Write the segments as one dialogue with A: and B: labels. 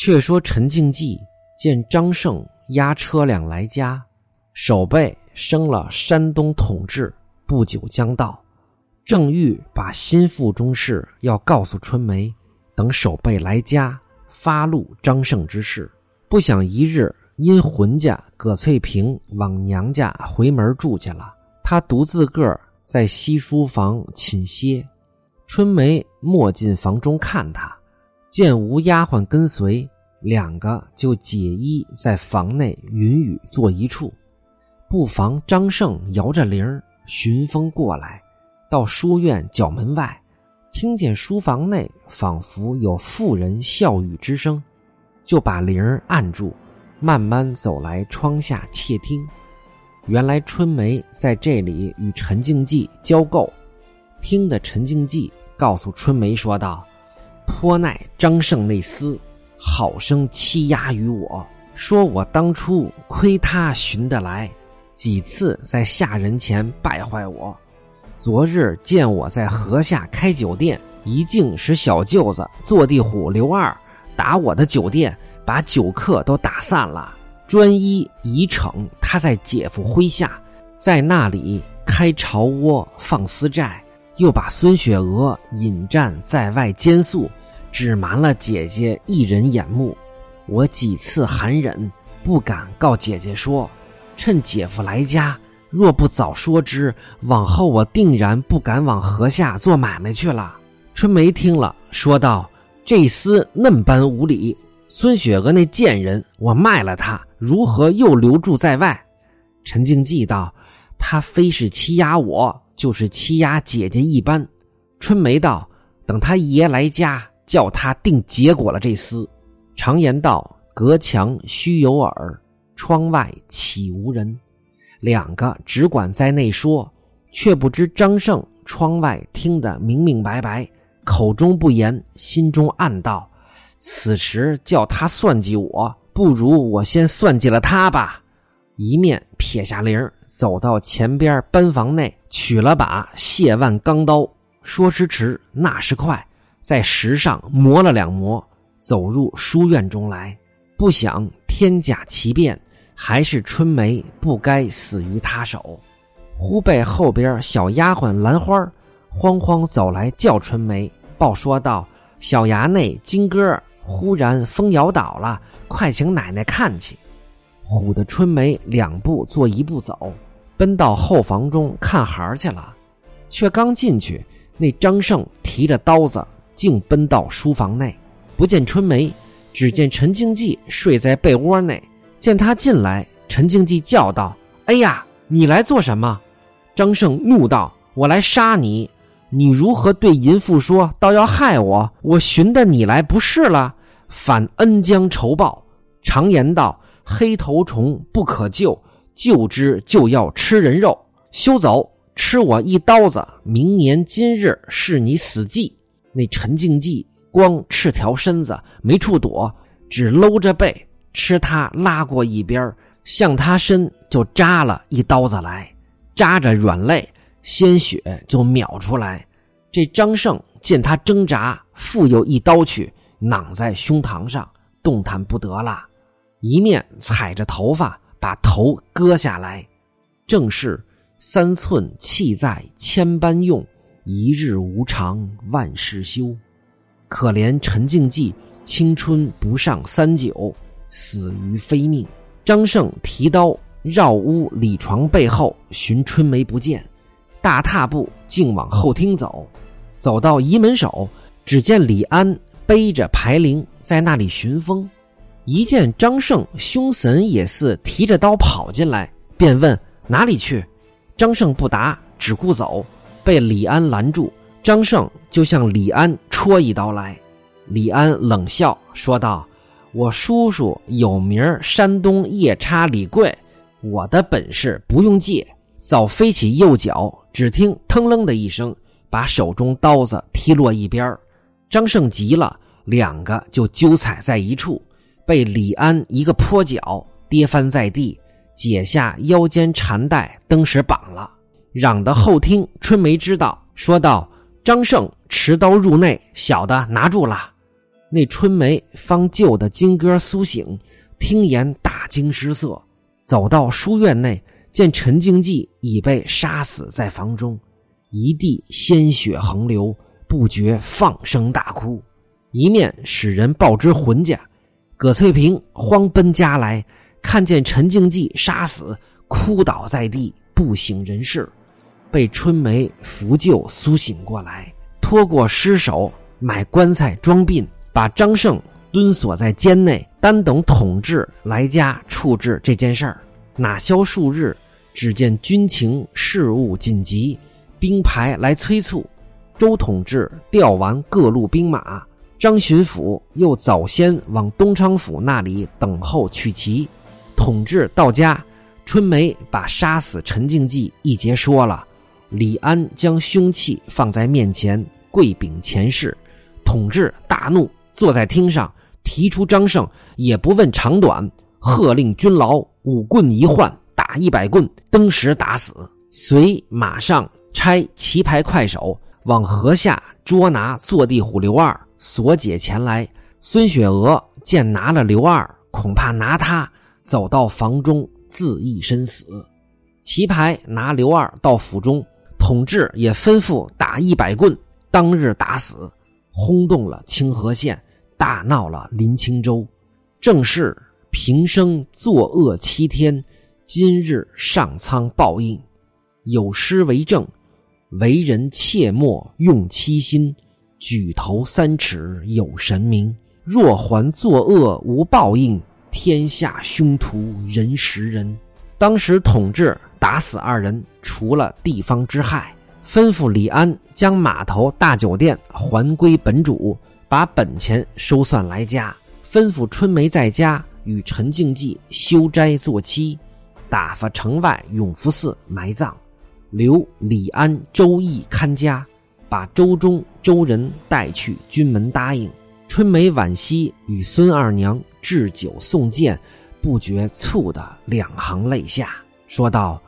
A: 却说陈静济见张胜押车辆来家，守备升了山东统治，不久将到，正欲把心腹中事要告诉春梅，等守备来家发露张胜之事。不想一日因浑家葛翠萍往娘家回门住去了，他独自个儿在西书房寝歇。春梅没进房中看他，见无丫鬟跟随。两个就解衣在房内云雨坐一处，不妨张胜摇着铃寻风过来，到书院角门外，听见书房内仿佛有妇人笑语之声，就把铃按住，慢慢走来窗下窃听。原来春梅在这里与陈静济交媾，听得陈静济告诉春梅说道：“颇耐张胜那厮。”好生欺压于我，说我当初亏他寻得来，几次在下人前败坏我。昨日见我在河下开酒店，一竟使小舅子坐地虎刘二打我的酒店，把酒客都打散了，专一以逞他在姐夫麾下，在那里开巢窝放私债，又把孙雪娥引战在外监宿。只瞒了姐姐一人眼目，我几次含忍，不敢告姐姐说。趁姐夫来家，若不早说之，往后我定然不敢往河下做买卖去了。春梅听了，说道：“这厮嫩般无礼，孙雪娥那贱人，我卖了他，如何又留住在外？”陈静记道：“他非是欺压我，就是欺压姐姐一般。”春梅道：“等他爷来家。”叫他定结果了这厮。常言道：“隔墙须有耳，窗外岂无人。”两个只管在内说，却不知张胜窗外听得明明白白，口中不言，心中暗道：“此时叫他算计我，不如我先算计了他吧。”一面撇下铃走到前边班房内，取了把谢万钢刀。说时迟，那时快。在石上磨了两磨，走入书院中来。不想天假奇变，还是春梅不该死于他手。忽被后边小丫鬟兰花慌慌走来叫春梅，报说道：“小衙内金哥忽然风摇倒了，快请奶奶看去。”唬得春梅两步做一步走，奔到后房中看孩儿去了。却刚进去，那张胜提着刀子。竟奔到书房内，不见春梅，只见陈静济睡在被窝内。见他进来，陈静济叫道：“哎呀，你来做什么？”张胜怒道：“我来杀你！你如何对淫妇说，倒要害我？我寻的你来不是了，反恩将仇报。常言道：黑头虫不可救，救之就要吃人肉。休走，吃我一刀子，明年今日是你死忌。”那陈静济光赤条身子没处躲，只搂着背吃他拉过一边，向他身就扎了一刀子来，扎着软肋，鲜血就秒出来。这张胜见他挣扎，复又一刀去，攮在胸膛上，动弹不得了。一面踩着头发把头割下来，正是三寸气在千般用。一日无常，万事休。可怜陈静济，青春不上三九，死于非命。张胜提刀绕屋里床背后寻春梅不见，大踏步竟往后厅走。走到仪门首，只见李安背着牌铃在那里寻风。一见张胜凶神也似提着刀跑进来，便问哪里去。张胜不答，只顾走。被李安拦住，张胜就向李安戳一刀来。李安冷笑说道：“我叔叔有名山东夜叉李贵，我的本事不用借。”早飞起右脚，只听腾楞的一声，把手中刀子踢落一边张胜急了，两个就揪踩在一处，被李安一个坡脚跌翻在地，解下腰间缠带，登时绑了。嚷的后厅，春梅知道，说道：“张胜持刀入内，小的拿住了。”那春梅方救得金哥苏醒，听言大惊失色，走到书院内，见陈静济已被杀死在房中，一地鲜血横流，不觉放声大哭，一面使人报知浑家。葛翠萍慌奔家来，看见陈静济杀死，哭倒在地，不省人事，被春梅扶救苏醒过来，拖过尸首，买棺材装殡，把张胜蹲锁在监内，单等统治来家处置这件事儿。哪消数日，只见军情事务紧急，兵排来催促，周统治调完各路兵马。张巡抚又早先往东昌府那里等候取旗，统治到家，春梅把杀死陈静济一节说了。李安将凶器放在面前，跪禀前世。统治大怒，坐在厅上，提出张胜，也不问长短，喝令军牢五棍一换，打一百棍，登时打死。随马上差棋牌快手往河下捉拿坐地虎刘二。索解前来，孙雪娥见拿了刘二，恐怕拿他走到房中自缢身死。棋牌拿刘二到府中，统治也吩咐打一百棍，当日打死，轰动了清河县，大闹了临清州。正是平生作恶七天，今日上苍报应。有诗为证：为人切莫用七心。举头三尺有神明，若还作恶无报应，天下凶徒人识人。当时统治打死二人，除了地方之害，吩咐李安将码头大酒店还归本主，把本钱收算来家。吩咐春梅在家与陈静济修斋做妻，打发城外永福寺埋葬，留李安、周易看家。把周中周人带去，军门答应。春梅惋惜与孙二娘置酒送剑，不觉蹙得两行泪下，说道：“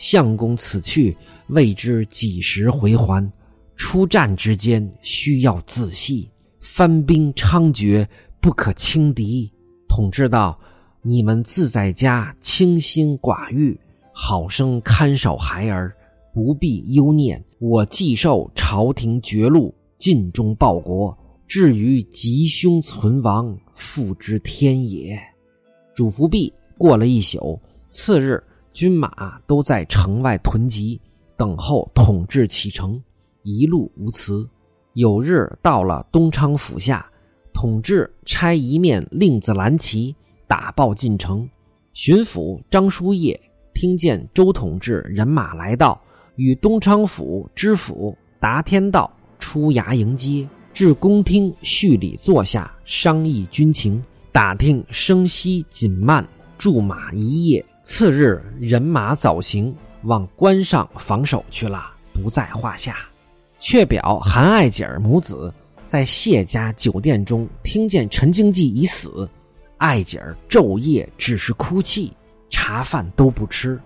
A: 相公此去，未知几时回还。出战之间，需要仔细。番兵猖獗，不可轻敌。”统治道：“你们自在家清心寡欲，好生看守孩儿。”不必忧念，我既受朝廷绝禄，尽忠报国。至于吉凶存亡，复之天也。主福毕，过了一宿，次日军马都在城外囤积，等候统治启程。一路无辞。有日到了东昌府下，统治差一面令子蓝旗打报进城。巡抚张叔夜听见周统治人马来到。与东昌府知府达天道出衙迎接，至宫厅叙礼坐下，商议军情，打听生息紧慢，驻马一夜。次日人马早行，往关上防守去了，不在话下。却表韩爱姐儿母子在谢家酒店中听见陈经济已死，爱姐儿昼夜只是哭泣，茶饭都不吃。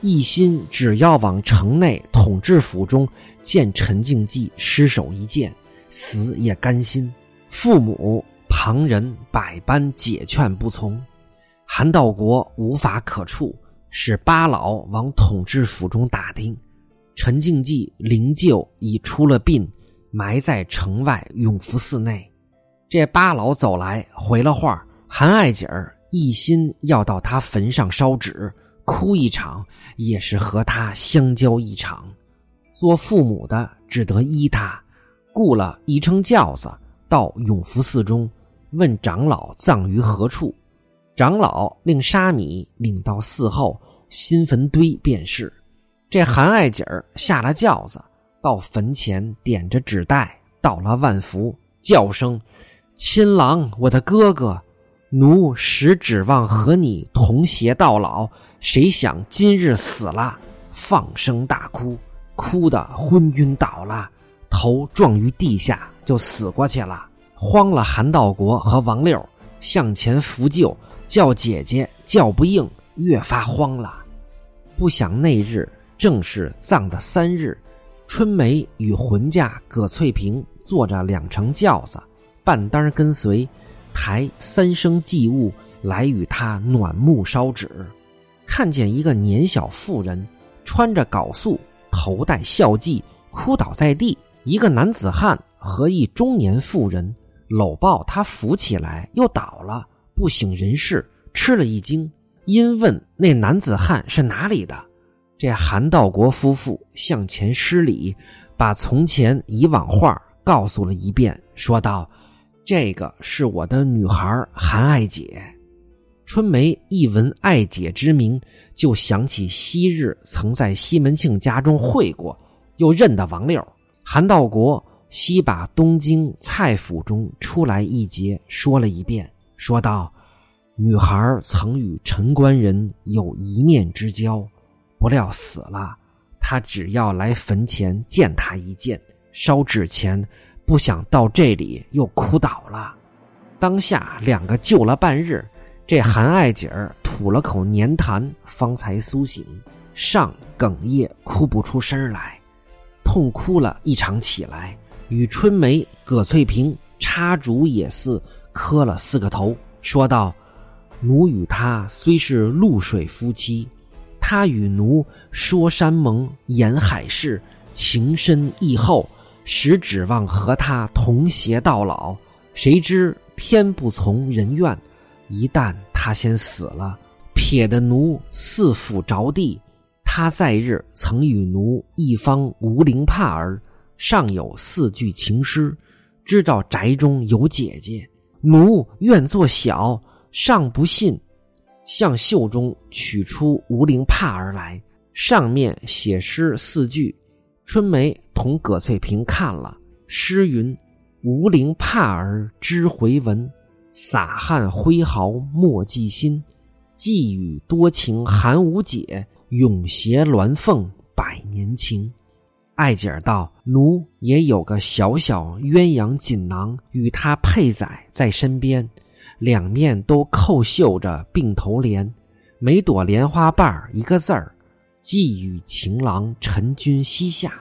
A: 一心只要往城内统治府中见陈静济尸首一见，死也甘心。父母旁人百般解劝不从，韩道国无法可处，使八老往统治府中打听，陈静济灵柩已出了殡，埋在城外永福寺内。这八老走来回了话，韩爱姐儿一心要到他坟上烧纸。哭一场也是和他相交一场，做父母的只得依他，雇了一乘轿子到永福寺中，问长老葬于何处。长老令沙弥领到寺后新坟堆便是。这韩爱姐儿下了轿子，到坟前点着纸袋，倒了万福，叫声：“亲郎，我的哥哥。”奴实指望和你同偕到老，谁想今日死了，放声大哭，哭得昏晕倒了，头撞于地下就死过去了。慌了韩道国和王六向前扶救，叫姐姐叫不应，越发慌了。不想那日正是葬的三日，春梅与浑家葛翠萍坐着两乘轿子，半单跟随，抬三生祭物来与他暖木烧纸。看见一个年小妇人穿着缟素，头戴孝髻，哭倒在地。一个男子汉和一中年妇人搂抱他，扶起来又倒了，不省人事，吃了一惊。因问那男子汉是哪里的，这韩道国夫妇向前施礼，把从前以往话告诉了一遍，说道：“这个是我的女孩韩爱姐。”春梅一闻爱姐之名，就想起昔日曾在西门庆家中会过，又认得王六。韩道国悉把东京蔡府中出来一节说了一遍，说道：“女孩曾与陈官人有一面之交，不料死了。他只要来坟前见他一见，烧纸钱，不想到这里又哭倒了。当下两个救了半日，这韩爱姐儿吐了口粘痰，方才苏醒，上哽咽哭不出声来。”痛哭了一场起来，与春梅、葛翠萍插竹也似磕了四个头，说道：“奴与他虽是露水夫妻，他与奴说山盟言海誓，情深意厚，实指望和他同偕到老。谁知天不从人愿，一旦他先死了，撇得奴四腹着地。”他在日曾与奴一方无灵帕儿，尚有四句情诗。知道宅中有姐姐，奴愿做小，尚不信。向袖中取出无灵帕儿来，上面写诗四句。春梅同葛翠萍看了诗云：“无灵帕儿知回文，洒汗挥毫莫记心。寄语多情寒无解。”永携鸾凤百年情，爱姐儿道：“奴也有个小小鸳鸯锦囊，与他配载在身边，两面都扣绣着并头莲，每朵莲花瓣儿一个字儿，寄与情郎陈君膝下。”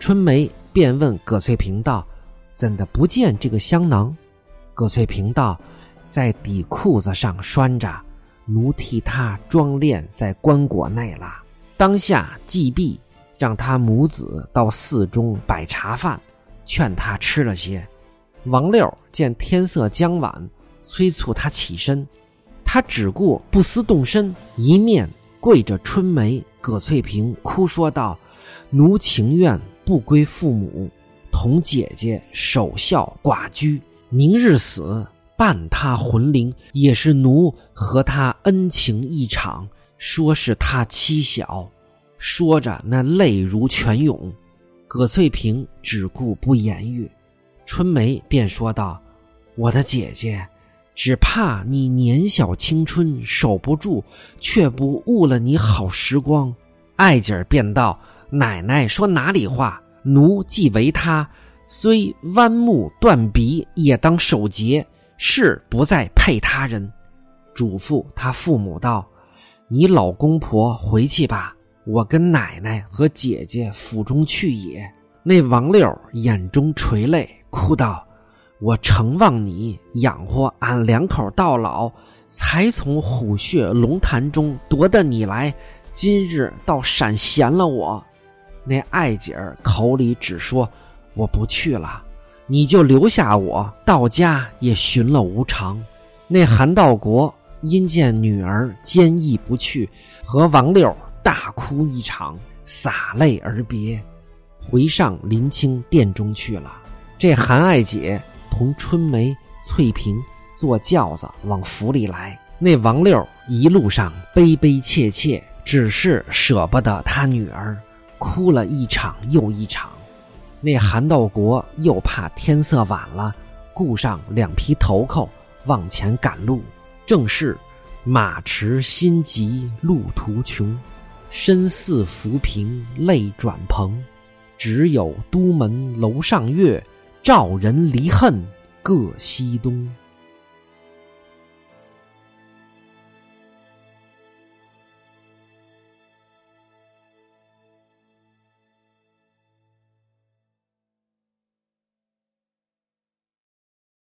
A: 春梅便问葛翠萍道：“怎的不见这个香囊？”葛翠萍道：“在底裤子上拴着。”奴替他装殓在棺椁内了。当下祭毕，让他母子到寺中摆茶饭，劝他吃了些。王六见天色将晚，催促他起身，他只顾不思动身，一面跪着春梅、葛翠萍，哭说道：“奴情愿不归父母，同姐姐守孝寡居，明日死。”伴他魂灵，也是奴和他恩情一场。说是他妻小，说着那泪如泉涌。葛翠萍只顾不言语，春梅便说道：“我的姐姐，只怕你年小青春守不住，却不误了你好时光。”爱姐儿便道：“奶奶说哪里话？奴既为他，虽弯目断鼻，也当守节。”是不再配他人，嘱咐他父母道：“你老公婆回去吧，我跟奶奶和姐姐府中去也。”那王六眼中垂泪，哭道：“我承望你养活俺两口到老，才从虎穴龙潭中夺得你来，今日倒闪闲了我。”那爱姐儿口里只说：“我不去了。”你就留下我，到家也寻了无常。那韩道国因见女儿坚毅不去，和王六大哭一场，洒泪而别，回上林清殿中去了。这韩爱姐同春梅、翠萍坐轿子往府里来，那王六一路上悲悲切切，只是舍不得他女儿，哭了一场又一场。那韩道国又怕天色晚了，雇上两匹头扣往前赶路。正是马驰心急路途穷，身似浮萍泪转蓬。只有都门楼上月，照人离恨各西东。